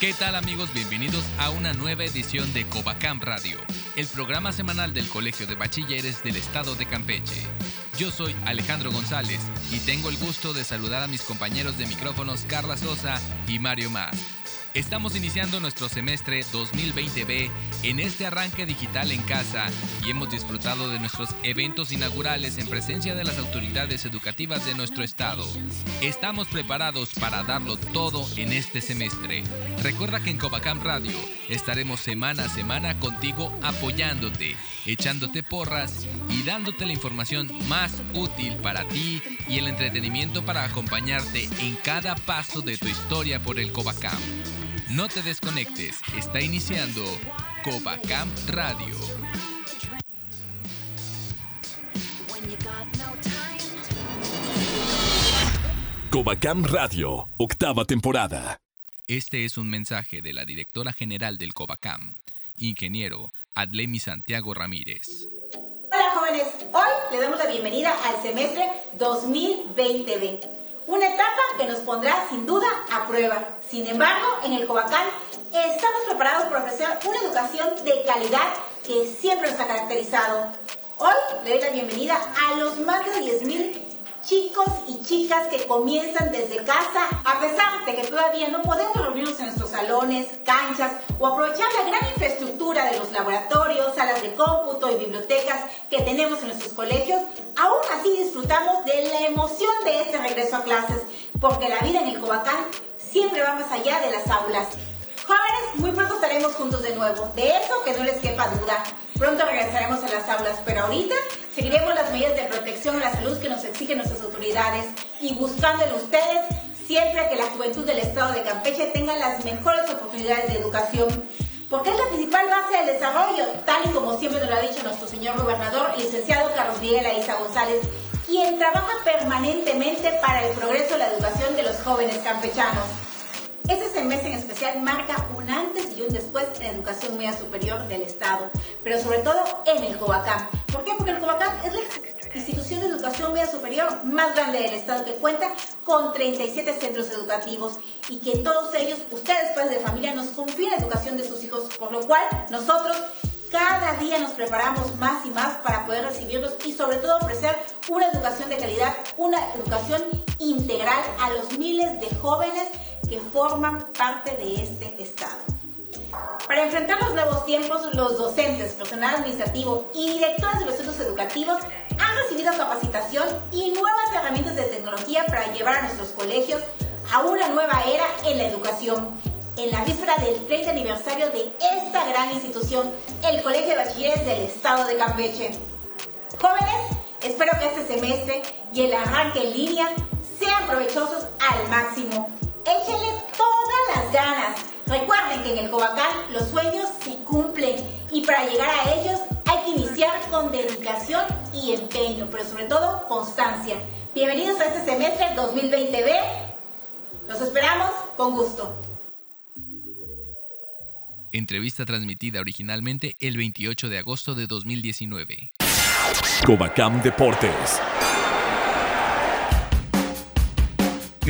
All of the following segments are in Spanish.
¿Qué tal amigos? Bienvenidos a una nueva edición de Covacam Radio, el programa semanal del Colegio de Bachilleres del Estado de Campeche. Yo soy Alejandro González y tengo el gusto de saludar a mis compañeros de micrófonos Carla Sosa y Mario Más. Estamos iniciando nuestro semestre 2020B en este arranque digital en casa y hemos disfrutado de nuestros eventos inaugurales en presencia de las autoridades educativas de nuestro estado. Estamos preparados para darlo todo en este semestre. Recuerda que en Covacam Radio estaremos semana a semana contigo apoyándote, echándote porras y dándote la información más útil para ti y el entretenimiento para acompañarte en cada paso de tu historia por el Covacam. No te desconectes, está iniciando Covacam Radio. Covacam Radio, octava temporada. Este es un mensaje de la directora general del Covacam, ingeniero Adlemi Santiago Ramírez. Hola jóvenes, hoy le damos la bienvenida al semestre 2020B, una etapa que nos pondrá sin duda a prueba. Sin embargo, en el Covacam estamos preparados para ofrecer una educación de calidad que siempre nos ha caracterizado. Hoy le doy la bienvenida a los más de 10.000 chicos y chicas que comienzan desde casa, a pesar de que todavía no podemos reunirnos en nuestros salones, canchas o aprovechar la gran infraestructura de los laboratorios, salas de cómputo y bibliotecas que tenemos en nuestros colegios, aún así disfrutamos de la emoción de este regreso a clases, porque la vida en el Covacán siempre va más allá de las aulas. Jóvenes, muy pronto estaremos juntos de nuevo, de eso que no les quepa duda. Pronto regresaremos a las aulas, pero ahorita seguiremos las medidas de protección a la salud que nos exigen nuestras autoridades y buscando en ustedes siempre que la juventud del estado de Campeche tenga las mejores oportunidades de educación. Porque es la principal base del desarrollo, tal y como siempre nos lo ha dicho nuestro señor gobernador, licenciado Carlos Miguel Aiza González, quien trabaja permanentemente para el progreso de la educación de los jóvenes campechanos. Este semestre en especial marca un antes y un después en la educación media superior del Estado, pero sobre todo en el Covacam. ¿Por qué? Porque el Covacam es la institución de educación media superior más grande del Estado que cuenta con 37 centros educativos y que todos ellos, ustedes padres de familia, nos confían la educación de sus hijos, por lo cual nosotros cada día nos preparamos más y más para poder recibirlos y sobre todo ofrecer una educación de calidad, una educación integral a los miles de jóvenes que forman parte de este Estado. Para enfrentar los nuevos tiempos, los docentes, personal administrativo y directores de los centros educativos han recibido capacitación y nuevas herramientas de tecnología para llevar a nuestros colegios a una nueva era en la educación. En la víspera del 30 aniversario de esta gran institución, el Colegio de Bachilleres del Estado de Campeche. Jóvenes, espero que este semestre y el arranque en línea sean provechosos al máximo échenle todas las ganas. Recuerden que en el Covacán los sueños se cumplen y para llegar a ellos hay que iniciar con dedicación y empeño, pero sobre todo constancia. Bienvenidos a este semestre 2020B. Los esperamos con gusto. Entrevista transmitida originalmente el 28 de agosto de 2019. Covacam Deportes.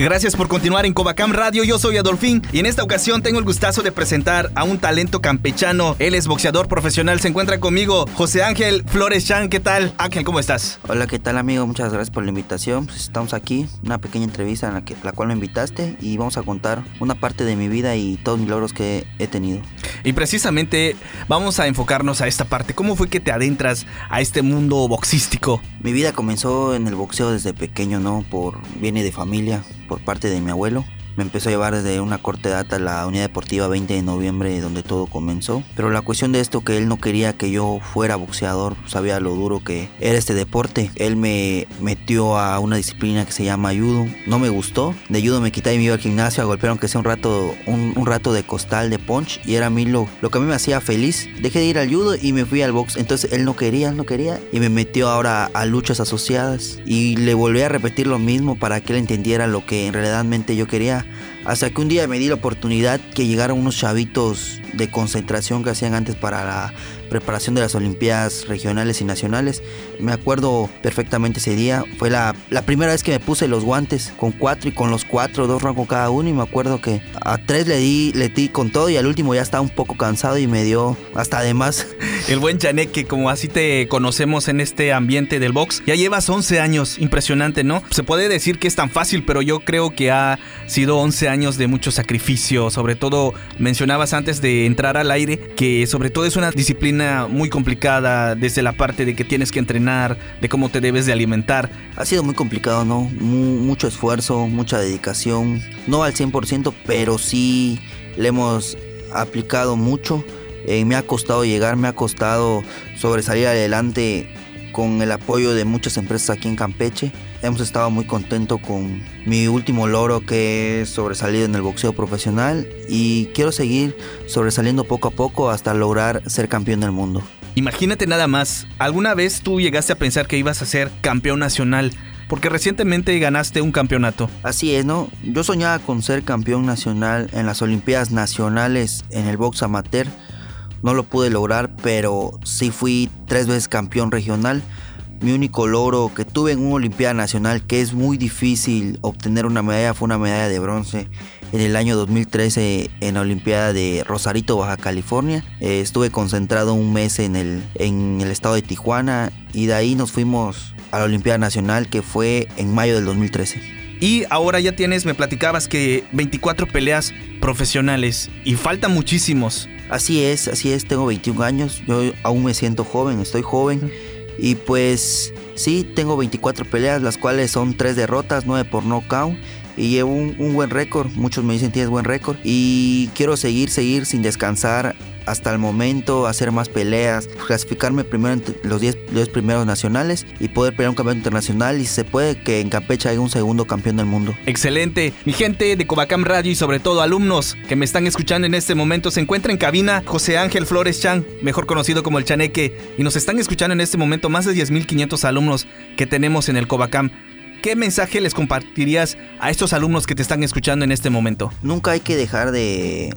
Gracias por continuar en Covacam Radio. Yo soy Adolfín y en esta ocasión tengo el gustazo de presentar a un talento campechano. Él es boxeador profesional. Se encuentra conmigo José Ángel Flores Chan. ¿Qué tal? Ángel, ¿cómo estás? Hola, ¿qué tal amigo? Muchas gracias por la invitación. Pues estamos aquí, una pequeña entrevista en la, que, la cual me invitaste y vamos a contar una parte de mi vida y todos mis logros que he tenido. Y precisamente vamos a enfocarnos a esta parte. ¿Cómo fue que te adentras a este mundo boxístico? Mi vida comenzó en el boxeo desde pequeño, ¿no? Por viene de familia, por parte de mi abuelo. Me empezó a llevar desde una corta edad a la unidad deportiva 20 de noviembre donde todo comenzó. Pero la cuestión de esto que él no quería que yo fuera boxeador, sabía lo duro que era este deporte. Él me metió a una disciplina que se llama judo. No me gustó. De judo me quité y me iba al gimnasio a golpear aunque sea un rato, un, rato de costal de punch y era a mí lo, lo que a mí me hacía feliz. Dejé de ir al judo y me fui al box. Entonces él no quería, no quería y me metió ahora a luchas asociadas y le volví a repetir lo mismo para que él entendiera lo que en realidad yo quería. Hasta que un día me di la oportunidad que llegaron unos chavitos de concentración que hacían antes para la preparación de las Olimpiadas regionales y nacionales. Me acuerdo perfectamente ese día. Fue la, la primera vez que me puse los guantes con cuatro y con los cuatro, dos rangos cada uno. Y me acuerdo que a tres le di, le di con todo y al último ya estaba un poco cansado y me dio hasta además. El buen que como así te conocemos en este ambiente del box, ya llevas 11 años. Impresionante, ¿no? Se puede decir que es tan fácil, pero yo creo que ha sido 11 años de mucho sacrificio. Sobre todo, mencionabas antes de entrar al aire que sobre todo es una disciplina muy complicada desde la parte de que tienes que entrenar, de cómo te debes de alimentar. Ha sido muy complicado, ¿no? mucho esfuerzo, mucha dedicación. No al 100%, pero sí le hemos aplicado mucho. Eh, me ha costado llegar, me ha costado sobresalir adelante con el apoyo de muchas empresas aquí en Campeche. Hemos estado muy contentos con mi último logro que es sobresalido en el boxeo profesional y quiero seguir sobresaliendo poco a poco hasta lograr ser campeón del mundo. Imagínate nada más, ¿alguna vez tú llegaste a pensar que ibas a ser campeón nacional? Porque recientemente ganaste un campeonato. Así es, ¿no? Yo soñaba con ser campeón nacional en las Olimpiadas Nacionales en el box amateur no lo pude lograr, pero sí fui tres veces campeón regional. Mi único logro que tuve en una Olimpiada Nacional, que es muy difícil obtener una medalla, fue una medalla de bronce en el año 2013 en la Olimpiada de Rosarito, Baja California. Eh, estuve concentrado un mes en el, en el estado de Tijuana y de ahí nos fuimos a la Olimpiada Nacional que fue en mayo del 2013. Y ahora ya tienes, me platicabas que 24 peleas profesionales y faltan muchísimos. Así es, así es, tengo 21 años, yo aún me siento joven, estoy joven y pues sí, tengo 24 peleas, las cuales son 3 derrotas, 9 por knockout y llevo un, buen récord, muchos me dicen tienes buen récord y quiero seguir, seguir sin descansar hasta el momento, hacer más peleas, clasificarme primero entre los 10, primeros nacionales y poder pelear un campeón internacional y se puede que en Campeche haya un segundo campeón del mundo. Excelente. Mi gente de Covacam Radio y sobre todo alumnos que me están escuchando en este momento, se encuentra en cabina José Ángel Flores Chan, mejor conocido como el Chaneque, y nos están escuchando en este momento más de 10.500 alumnos que tenemos en el Covacam. ¿Qué mensaje les compartirías a estos alumnos que te están escuchando en este momento? Nunca hay que dejar de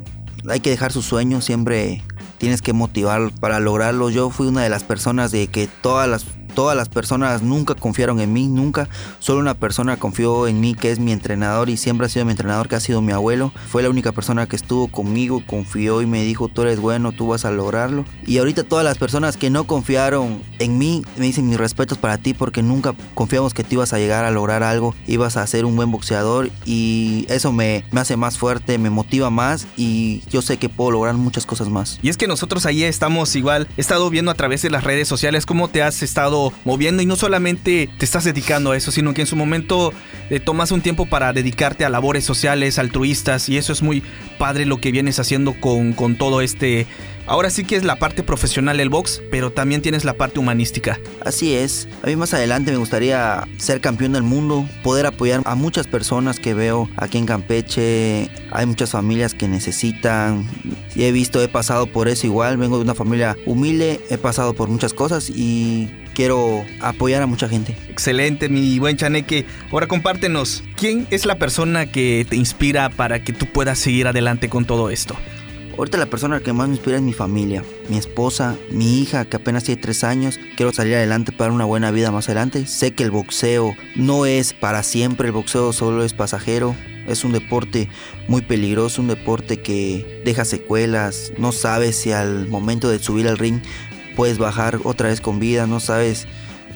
hay que dejar sus sueños, siempre tienes que motivar para lograrlo. Yo fui una de las personas de que todas las todas las personas nunca confiaron en mí, nunca. Solo una persona confió en mí, que es mi entrenador y siempre ha sido mi entrenador, que ha sido mi abuelo. Fue la única persona que estuvo conmigo, confió y me dijo, tú eres bueno, tú vas a lograrlo. Y ahorita todas las personas que no confiaron en mí, me dicen mis respetos para ti porque nunca confiamos que tú ibas a llegar a lograr algo, ibas a ser un buen boxeador y eso me, me hace más fuerte, me motiva más y yo sé que puedo lograr muchas cosas más. Y es que nosotros ahí estamos igual, he estado viendo a través de las redes sociales cómo te has estado moviendo y no solamente te estás dedicando a eso, sino que en su momento eh, tomas un tiempo para dedicarte a labores sociales, altruistas y eso es muy padre lo que vienes haciendo con, con todo este... Ahora sí que es la parte profesional del box, pero también tienes la parte humanística. Así es. A mí más adelante me gustaría ser campeón del mundo, poder apoyar a muchas personas que veo aquí en Campeche. Hay muchas familias que necesitan. He visto, he pasado por eso igual. Vengo de una familia humilde, he pasado por muchas cosas y quiero apoyar a mucha gente. Excelente, mi buen Chaneque. Ahora compártenos, ¿quién es la persona que te inspira para que tú puedas seguir adelante con todo esto? Ahorita la persona que más me inspira es mi familia, mi esposa, mi hija que apenas tiene tres años. Quiero salir adelante para una buena vida más adelante. Sé que el boxeo no es para siempre, el boxeo solo es pasajero. Es un deporte muy peligroso, un deporte que deja secuelas. No sabes si al momento de subir al ring puedes bajar otra vez con vida, no sabes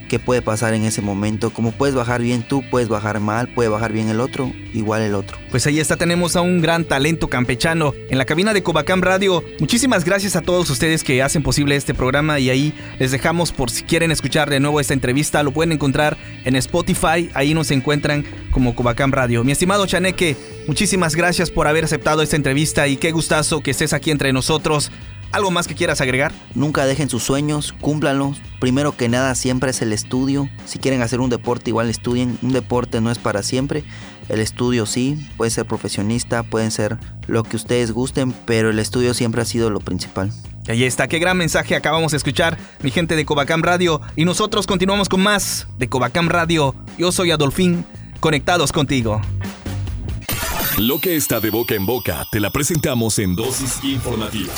qué puede pasar en ese momento. Como puedes bajar bien tú, puedes bajar mal, puede bajar bien el otro, igual el otro. Pues ahí está, tenemos a un gran talento campechano en la cabina de Cobacam Radio. Muchísimas gracias a todos ustedes que hacen posible este programa y ahí les dejamos por si quieren escuchar de nuevo esta entrevista, lo pueden encontrar en Spotify, ahí nos encuentran como Cobacam Radio. Mi estimado Chaneque, muchísimas gracias por haber aceptado esta entrevista y qué gustazo que estés aquí entre nosotros. ¿Algo más que quieras agregar? Nunca dejen sus sueños, cúmplanlos. Primero que nada siempre es el estudio. Si quieren hacer un deporte, igual estudien. Un deporte no es para siempre. El estudio sí, puede ser profesionista, pueden ser lo que ustedes gusten, pero el estudio siempre ha sido lo principal. Y ahí está, qué gran mensaje acabamos de escuchar, mi gente de Cobacam Radio. Y nosotros continuamos con más de Cobacam Radio. Yo soy Adolfín, conectados contigo. Lo que está de boca en boca, te la presentamos en dosis informativa.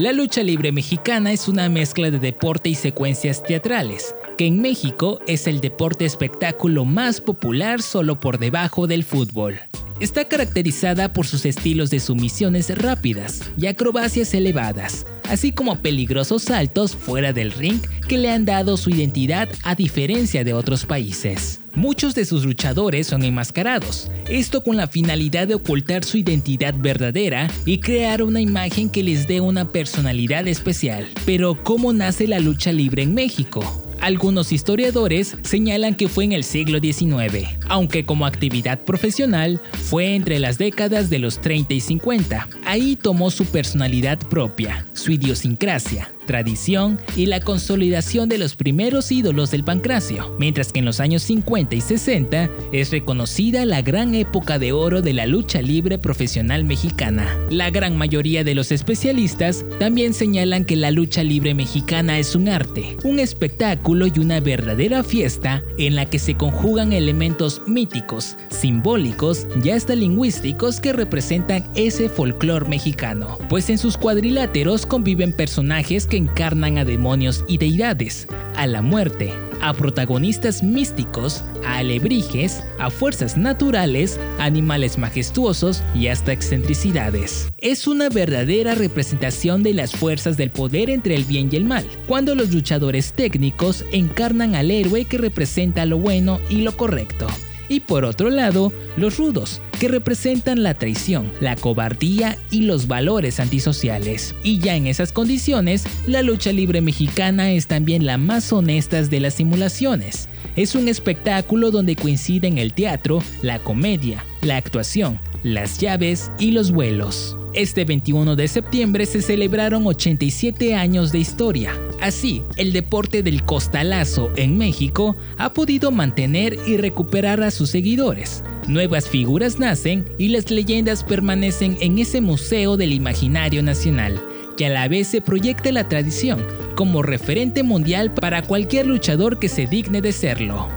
La lucha libre mexicana es una mezcla de deporte y secuencias teatrales, que en México es el deporte espectáculo más popular solo por debajo del fútbol. Está caracterizada por sus estilos de sumisiones rápidas y acrobacias elevadas, así como peligrosos saltos fuera del ring que le han dado su identidad a diferencia de otros países. Muchos de sus luchadores son enmascarados, esto con la finalidad de ocultar su identidad verdadera y crear una imagen que les dé una personalidad especial. Pero ¿cómo nace la lucha libre en México? Algunos historiadores señalan que fue en el siglo XIX, aunque como actividad profesional fue entre las décadas de los 30 y 50. Ahí tomó su personalidad propia, su idiosincrasia, tradición y la consolidación de los primeros ídolos del pancracio, mientras que en los años 50 y 60 es reconocida la gran época de oro de la lucha libre profesional mexicana. La gran mayoría de los especialistas también señalan que la lucha libre mexicana es un arte, un espectáculo y una verdadera fiesta en la que se conjugan elementos míticos, simbólicos y hasta lingüísticos que representan ese folclore mexicano, pues en sus cuadriláteros conviven personajes que encarnan a demonios y deidades, a la muerte, a protagonistas místicos, a alebrijes, a fuerzas naturales, animales majestuosos y hasta excentricidades. Es una verdadera representación de las fuerzas del poder entre el bien y el mal, cuando los luchadores técnicos encarnan al héroe que representa lo bueno y lo correcto y por otro lado, los rudos, que representan la traición, la cobardía y los valores antisociales. Y ya en esas condiciones, la lucha libre mexicana es también la más honesta de las simulaciones. Es un espectáculo donde coinciden el teatro, la comedia, la actuación, las llaves y los vuelos. Este 21 de septiembre se celebraron 87 años de historia. Así, el deporte del costalazo en México ha podido mantener y recuperar a sus seguidores. Nuevas figuras nacen y las leyendas permanecen en ese museo del imaginario nacional, que a la vez se proyecta la tradición como referente mundial para cualquier luchador que se digne de serlo.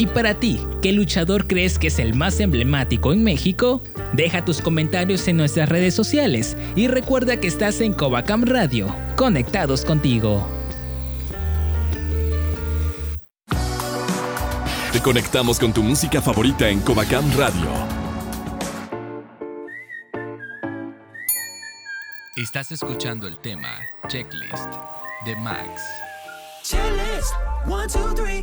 Y para ti, ¿qué luchador crees que es el más emblemático en México? Deja tus comentarios en nuestras redes sociales y recuerda que estás en Covacam Radio, conectados contigo. Te conectamos con tu música favorita en Covacam Radio. Estás escuchando el tema Checklist de Max. Checklist, one, two, three.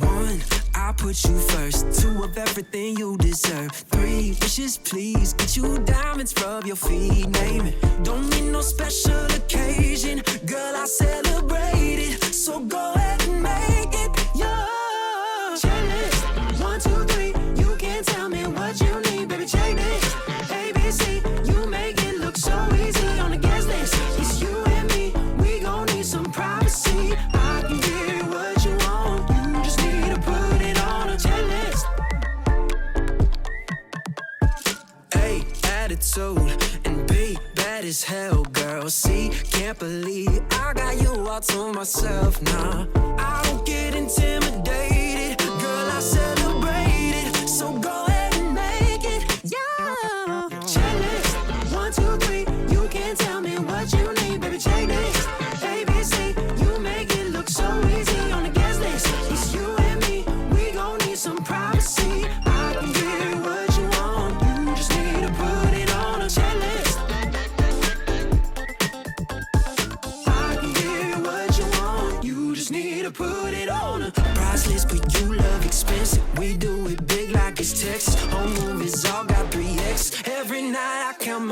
One, I put you first. Two of everything you deserve. Three wishes, please. Get you diamonds, rub your feet, name it. Don't need no special occasion. Girl, I celebrate it. So go as hell, girl. See, can't believe I got you all to myself now. I don't get intimidated, girl. I celebrate it. So go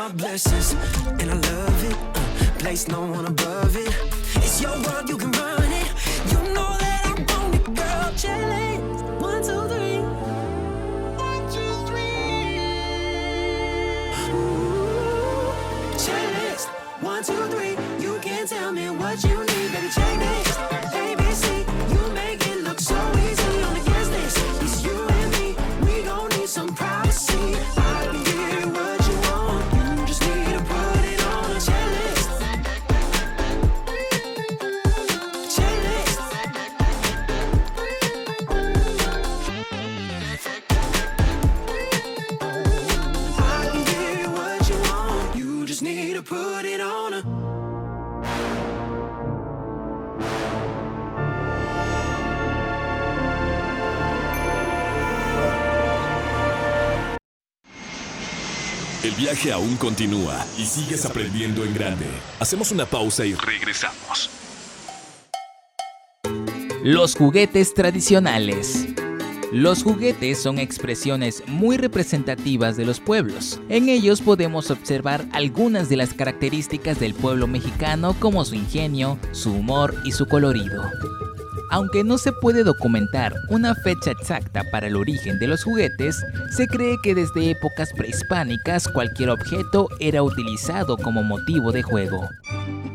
my blessings, and I love it. Uh, place no one above it. It's your world, you can run El viaje aún continúa y sigues aprendiendo en grande. Hacemos una pausa y regresamos. Los juguetes tradicionales. Los juguetes son expresiones muy representativas de los pueblos. En ellos podemos observar algunas de las características del pueblo mexicano como su ingenio, su humor y su colorido. Aunque no se puede documentar una fecha exacta para el origen de los juguetes, se cree que desde épocas prehispánicas cualquier objeto era utilizado como motivo de juego.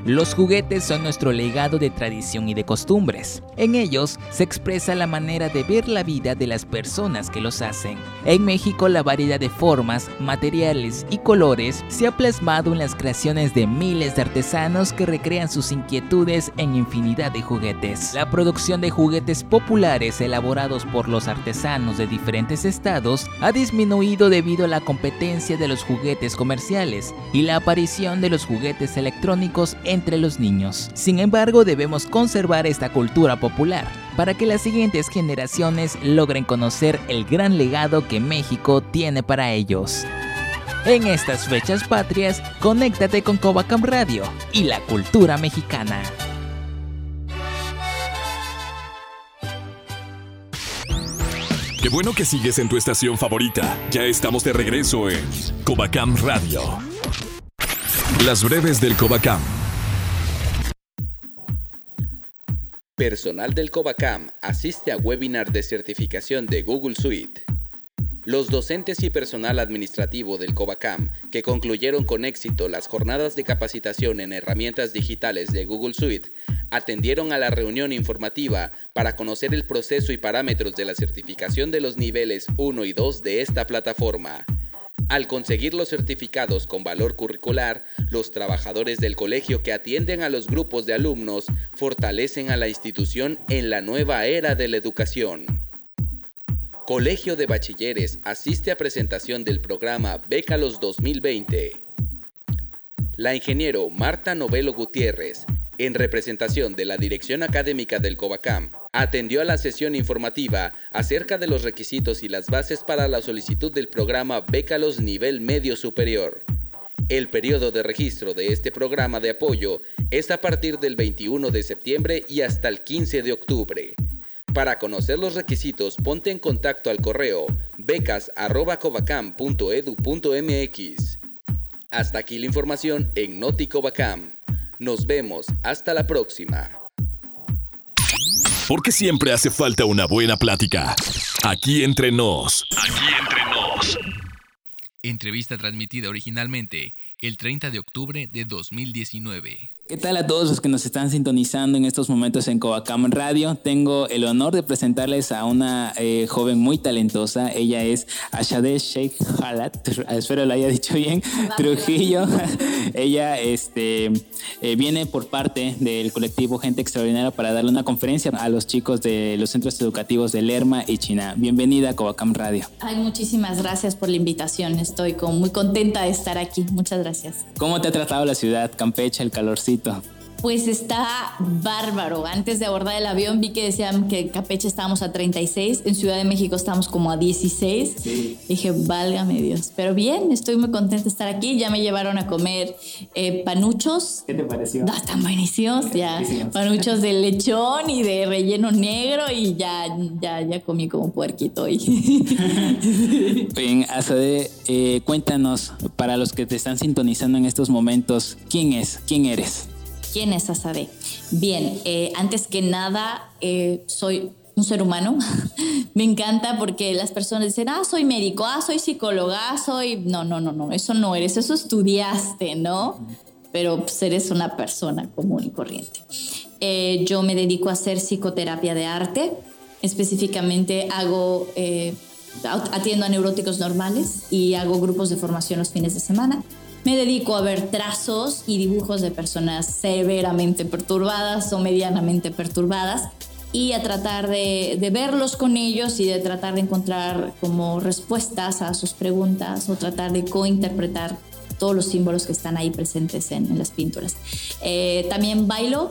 Los juguetes son nuestro legado de tradición y de costumbres. En ellos se expresa la manera de ver la vida de las personas que los hacen. En México la variedad de formas, materiales y colores se ha plasmado en las creaciones de miles de artesanos que recrean sus inquietudes en infinidad de juguetes. La producción de juguetes populares elaborados por los artesanos de diferentes estados ha disminuido debido a la competencia de los juguetes comerciales y la aparición de los juguetes electrónicos entre los niños. Sin embargo, debemos conservar esta cultura popular para que las siguientes generaciones logren conocer el gran legado que México tiene para ellos. En estas fechas patrias, conéctate con Covacam Radio y la cultura mexicana. Qué bueno que sigues en tu estación favorita. Ya estamos de regreso en Covacam Radio. Las breves del Covacam. Personal del Covacam asiste a webinar de certificación de Google Suite. Los docentes y personal administrativo del Covacam, que concluyeron con éxito las jornadas de capacitación en herramientas digitales de Google Suite, atendieron a la reunión informativa para conocer el proceso y parámetros de la certificación de los niveles 1 y 2 de esta plataforma. Al conseguir los certificados con valor curricular, los trabajadores del colegio que atienden a los grupos de alumnos fortalecen a la institución en la nueva era de la educación. Colegio de Bachilleres asiste a presentación del programa Bécalos 2020. La ingeniero Marta Novelo Gutiérrez, en representación de la Dirección Académica del Covacam, atendió a la sesión informativa acerca de los requisitos y las bases para la solicitud del programa Bécalos Nivel Medio Superior. El periodo de registro de este programa de apoyo es a partir del 21 de septiembre y hasta el 15 de octubre. Para conocer los requisitos, ponte en contacto al correo becas.covacam.edu.mx. Hasta aquí la información en Noticovacam. Nos vemos hasta la próxima. Porque siempre hace falta una buena plática. Aquí entre nos. Aquí entre nos. Entrevista transmitida originalmente el 30 de octubre de 2019. ¿Qué tal a todos los que nos están sintonizando en estos momentos en Covacam Radio? Tengo el honor de presentarles a una eh, joven muy talentosa. Ella es Ashade Sheikh Halat, espero lo haya dicho bien, Trujillo. Ella este, eh, viene por parte del colectivo Gente Extraordinaria para darle una conferencia a los chicos de los centros educativos de Lerma y China. Bienvenida a Covacam Radio. Ay, muchísimas gracias por la invitación. Estoy como muy contenta de estar aquí. Muchas gracias. ¿Cómo te ha tratado la ciudad, Campeche, el calorcito? Pues está bárbaro. Antes de abordar el avión vi que decían que en Campeche estábamos a 36, en Ciudad de México estamos como a 16. Dije, válgame Dios. Pero bien, estoy muy contenta de estar aquí. Ya me llevaron a comer eh, panuchos. ¿Qué te pareció? Ah, están buenísimos, ya. Panuchos de lechón y de relleno negro y ya, ya, ya comí como puerquito hoy. Bien, Azade, eh, cuéntanos, para los que te están sintonizando en estos momentos, ¿quién es? ¿Quién eres? ¿Quién es Azadeh? Bien, eh, antes que nada, eh, soy un ser humano. Me encanta porque las personas dicen, ah, soy médico, ah, soy psicóloga, ah, soy... No, no, no, no, eso no eres, eso estudiaste, ¿no? Pero pues, eres una persona común y corriente. Eh, yo me dedico a hacer psicoterapia de arte. Específicamente hago, atiendo a neuróticos normales y hago grupos de formación los fines de semana. Me dedico a ver trazos y dibujos de personas severamente perturbadas o medianamente perturbadas y a tratar de, verlos con ellos y de tratar de encontrar como respuestas a sus preguntas o tratar de cointerpretar todos los símbolos que están ahí presentes en, las pinturas. Eh, también bailo,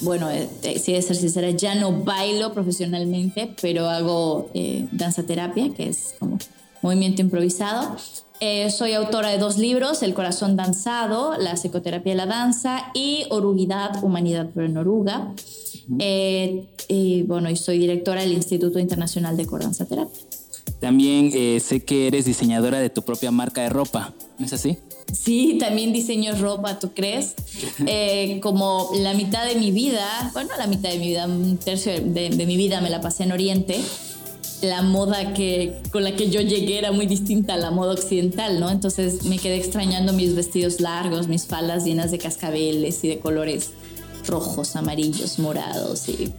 bueno, eh, si de ser sincera, ya no bailo profesionalmente, pero hago eh, danza terapia, que es como movimiento improvisado. Eh, soy autora de dos libros, El corazón danzado, La psicoterapia de la danza y Oruguidad, Humanidad pero en Oruga. Eh, y bueno, y soy directora del Instituto Internacional de Terapia. También eh, sé que eres diseñadora de tu propia marca de ropa, ¿no es así? Sí, también diseño ropa, ¿tú crees? como la mitad de mi vida, bueno, la mitad de mi vida, un tercio de mi vida me la pasé en Oriente la moda que, con la que yo llegué era muy distinta a la moda occidental, ¿no? Entonces me quedé extrañando mis vestidos largos, mis faldas llenas de cascabeles y de colores rojos, amarillos, morados y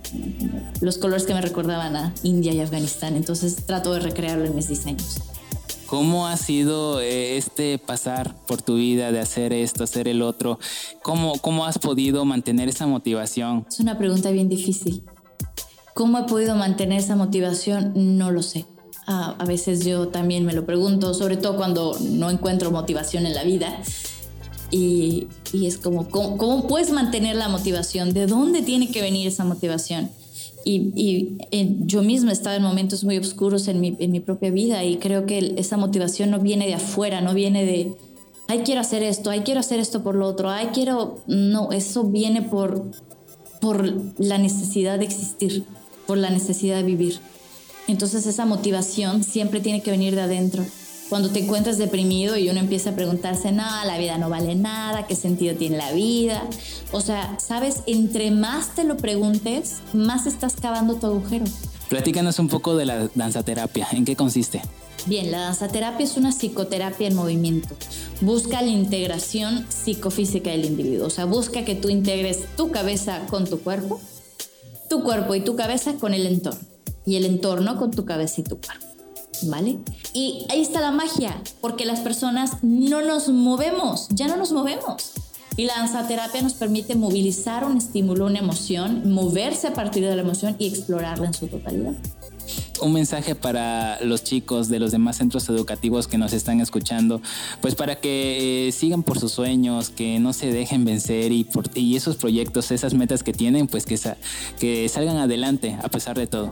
los colores que me recordaban a India y Afganistán. Entonces trato de recrearlo en mis diseños. ¿Cómo ha sido eh, este pasar por tu vida de hacer esto, hacer el otro? ¿Cómo, cómo has podido mantener esa motivación? Es una pregunta bien difícil ¿Cómo he podido mantener esa motivación? No lo sé. a veces yo también me lo pregunto, sobre todo cuando no encuentro motivación en la vida. Y, es como, ¿cómo, puedes mantener la motivación? ¿De dónde tiene que venir esa motivación? Y, eh, yo misma he estado en momentos muy oscuros en mi, en mi propia vida y creo que esa motivación no viene de afuera, no viene de, ay, quiero hacer esto, ay, quiero hacer esto por lo otro, ay, quiero... No, eso viene por, por la necesidad de existir por la necesidad de vivir. Entonces esa motivación siempre tiene que venir de adentro. Cuando te encuentras deprimido y uno empieza a preguntarse, no, la vida no vale nada, ¿qué sentido tiene la vida? O sea, sabes, entre más te lo preguntes, más estás cavando tu agujero. Platícanos un poco de la danzaterapia, ¿en qué consiste? Bien, la danzaterapia es una psicoterapia en movimiento. Busca la integración psicofísica del individuo, o sea, busca que tú integres tu cabeza con tu cuerpo, tu cuerpo y tu cabeza con el entorno y el entorno con tu cabeza y tu cuerpo. ¿Vale? Y ahí está la magia, porque las personas no nos movemos, ya no nos movemos. Y la danzaterapia nos permite movilizar un estímulo, una emoción, moverse a partir de la emoción y explorarla en su totalidad un mensaje para los chicos de los demás centros educativos que nos están escuchando, pues para que eh, sigan por sus sueños, que no se dejen vencer y, por, y esos proyectos, esas metas que tienen, pues que, que salgan adelante a pesar de todo.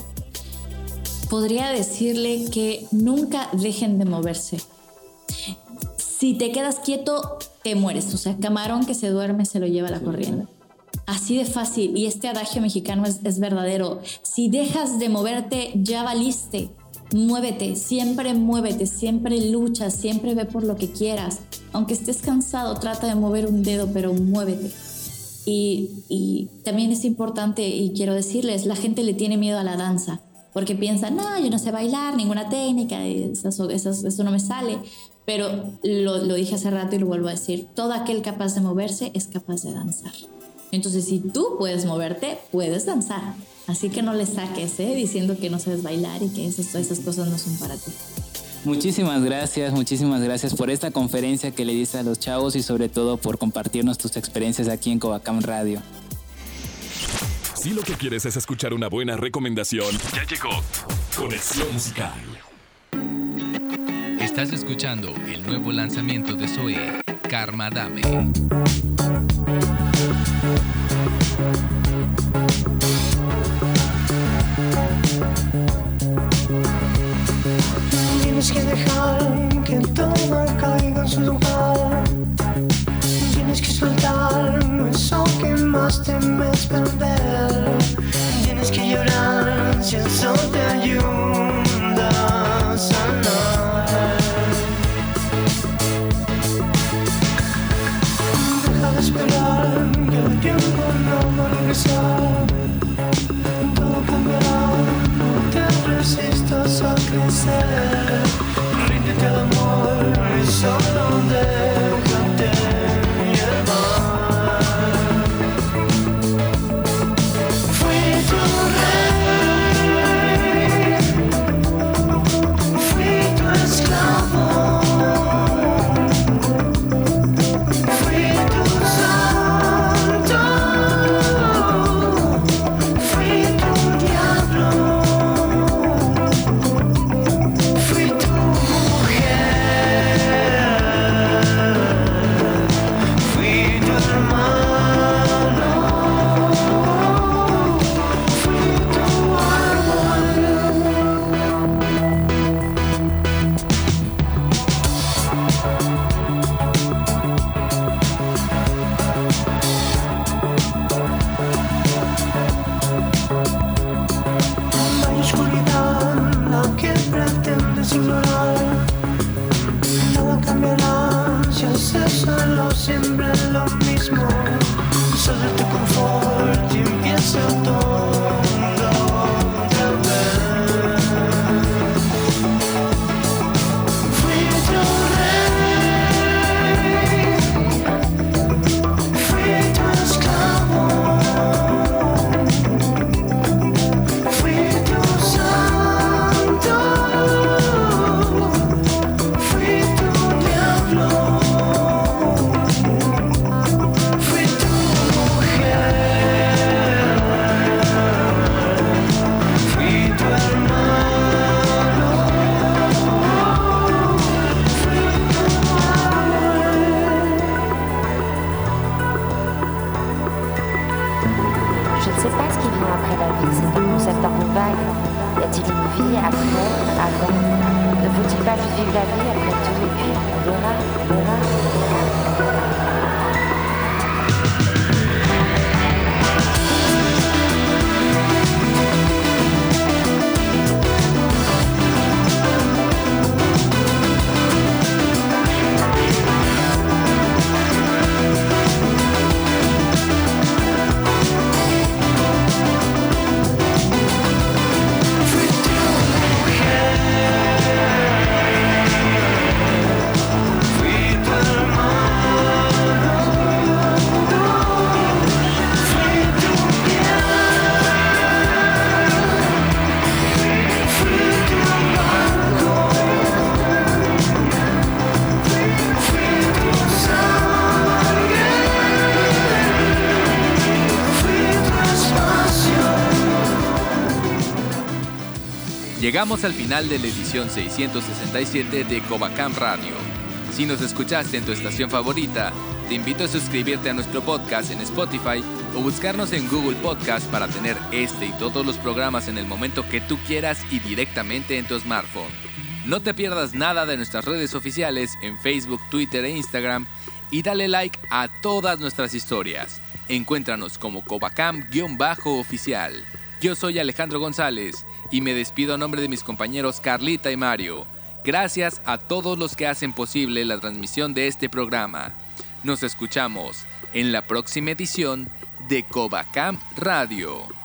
Podría decirle que nunca dejen de moverse. Si te quedas quieto, te mueres. O sea, camarón que se duerme se lo lleva la corriente. Así de fácil. Y este adagio mexicano es, verdadero. Si dejas de moverte, ya valiste. Muévete, siempre muévete, siempre lucha, siempre ve por lo que quieras. Aunque estés cansado, trata de mover un dedo, pero muévete. Y, también es importante, y quiero decirles, la gente le tiene miedo a la danza, porque piensa, no, yo no sé bailar, ninguna técnica, eso, eso, no me sale. Pero lo, lo dije hace rato y lo vuelvo a decir, todo aquel capaz de moverse es capaz de danzar. Entonces, si tú puedes moverte, puedes danzar. Así que no le saques, ¿eh? Diciendo que no sabes bailar y que esas, esas cosas no son para ti. Muchísimas gracias, muchísimas gracias por esta conferencia que le diste a los chavos y sobre todo por compartirnos tus experiencias aquí en Covacam Radio. Si lo que quieres es escuchar una buena recomendación, ya llegó Conexión Musical. Estás escuchando el nuevo lanzamiento de Zoe, Karma Dame. Tienes que dejar que todo caiga en su lugar. Tienes que soltar eso que más temes perder. Tienes que llorar si eso te ayuda a sanar. Deja de esperar que el tiempo no va a regresar. Todo cambiará, no te resistas a crecer. Llegamos al final de la edición 667 de Covacam Radio. Si nos escuchaste en tu estación favorita, te invito a suscribirte a nuestro podcast en Spotify o buscarnos en Google Podcast para tener este y todos los programas en el momento que tú quieras y directamente en tu smartphone. No te pierdas nada de nuestras redes oficiales en Facebook, Twitter e Instagram y dale like a todas nuestras historias. Encuéntranos como Covacam-oficial. Yo soy Alejandro González y me despido a nombre de mis compañeros Carlita y Mario. Gracias a todos los que hacen posible la transmisión de este programa. Nos escuchamos en la próxima edición de Covacam Radio.